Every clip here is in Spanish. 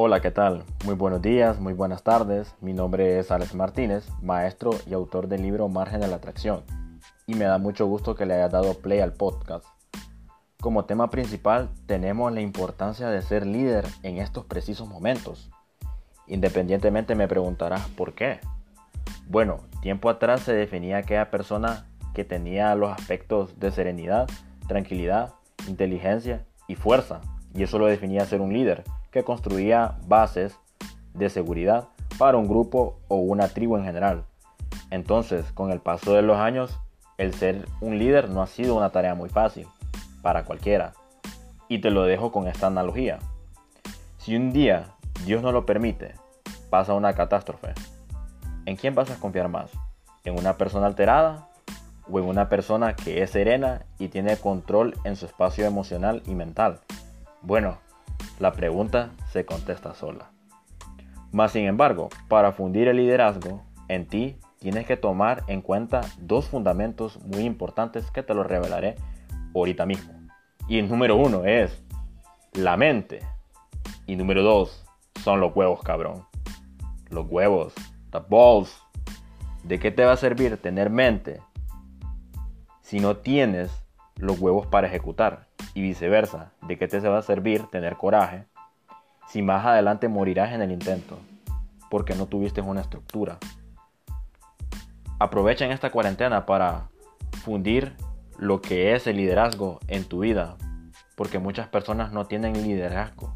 Hola, ¿qué tal? Muy buenos días, muy buenas tardes. Mi nombre es Alex Martínez, maestro y autor del libro Margen de la Atracción, y me da mucho gusto que le haya dado play al podcast. Como tema principal tenemos la importancia de ser líder en estos precisos momentos. Independientemente me preguntarás por qué. Bueno, tiempo atrás se definía aquella persona que tenía los aspectos de serenidad, tranquilidad, inteligencia y fuerza, y eso lo definía ser un líder que construía bases de seguridad para un grupo o una tribu en general. Entonces, con el paso de los años, el ser un líder no ha sido una tarea muy fácil para cualquiera. Y te lo dejo con esta analogía. Si un día, Dios no lo permite, pasa una catástrofe, ¿en quién vas a confiar más? ¿En una persona alterada o en una persona que es serena y tiene control en su espacio emocional y mental? Bueno, la pregunta se contesta sola. Más sin embargo, para fundir el liderazgo en ti, tienes que tomar en cuenta dos fundamentos muy importantes que te los revelaré ahorita mismo. Y el número uno es la mente. Y número dos son los huevos, cabrón. Los huevos, the balls. ¿De qué te va a servir tener mente si no tienes los huevos para ejecutar? Y viceversa, ¿de qué te va a servir tener coraje si más adelante morirás en el intento? Porque no tuviste una estructura. Aprovecha en esta cuarentena para fundir lo que es el liderazgo en tu vida, porque muchas personas no tienen liderazgo.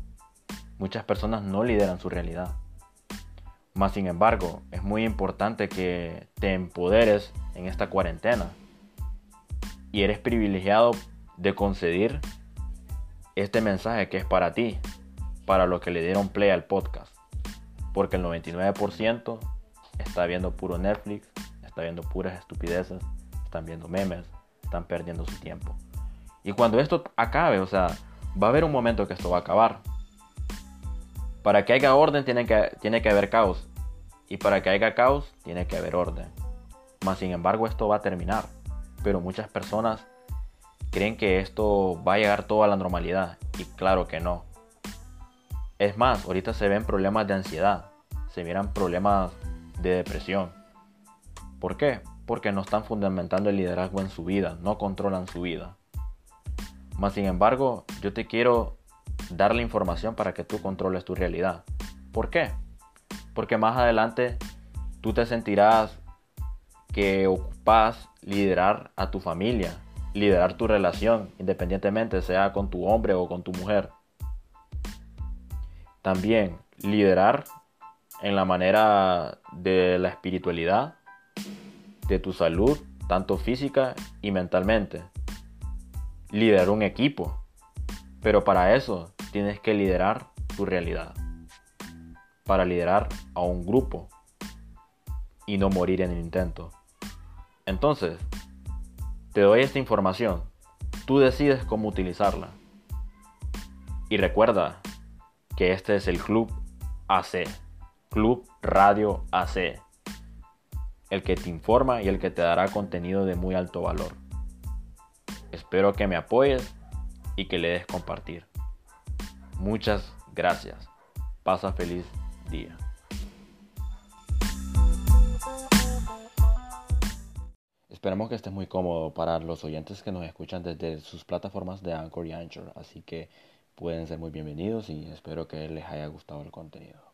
Muchas personas no lideran su realidad. Más sin embargo, es muy importante que te empoderes en esta cuarentena. Y eres privilegiado de conceder este mensaje que es para ti, para los que le dieron play al podcast. Porque el 99% está viendo puro Netflix, está viendo puras estupideces, están viendo memes, están perdiendo su tiempo. Y cuando esto acabe, o sea, va a haber un momento que esto va a acabar. Para que haya orden tiene que, tiene que haber caos. Y para que haya caos tiene que haber orden. Más sin embargo esto va a terminar. Pero muchas personas creen que esto va a llegar todo a la normalidad y claro que no. Es más, ahorita se ven problemas de ansiedad, se miran problemas de depresión. ¿Por qué? Porque no están fundamentando el liderazgo en su vida, no controlan su vida. Más sin embargo, yo te quiero dar la información para que tú controles tu realidad. ¿Por qué? Porque más adelante tú te sentirás que ocupas liderar a tu familia, liderar tu relación, independientemente sea con tu hombre o con tu mujer. También liderar en la manera de la espiritualidad, de tu salud, tanto física y mentalmente. Liderar un equipo. Pero para eso tienes que liderar tu realidad. Para liderar a un grupo y no morir en el intento. Entonces, te doy esta información. Tú decides cómo utilizarla. Y recuerda que este es el Club AC. Club Radio AC. El que te informa y el que te dará contenido de muy alto valor. Espero que me apoyes y que le des compartir. Muchas gracias. Pasa feliz día. Esperamos que esté muy cómodo para los oyentes que nos escuchan desde sus plataformas de Anchor y Anchor, así que pueden ser muy bienvenidos y espero que les haya gustado el contenido.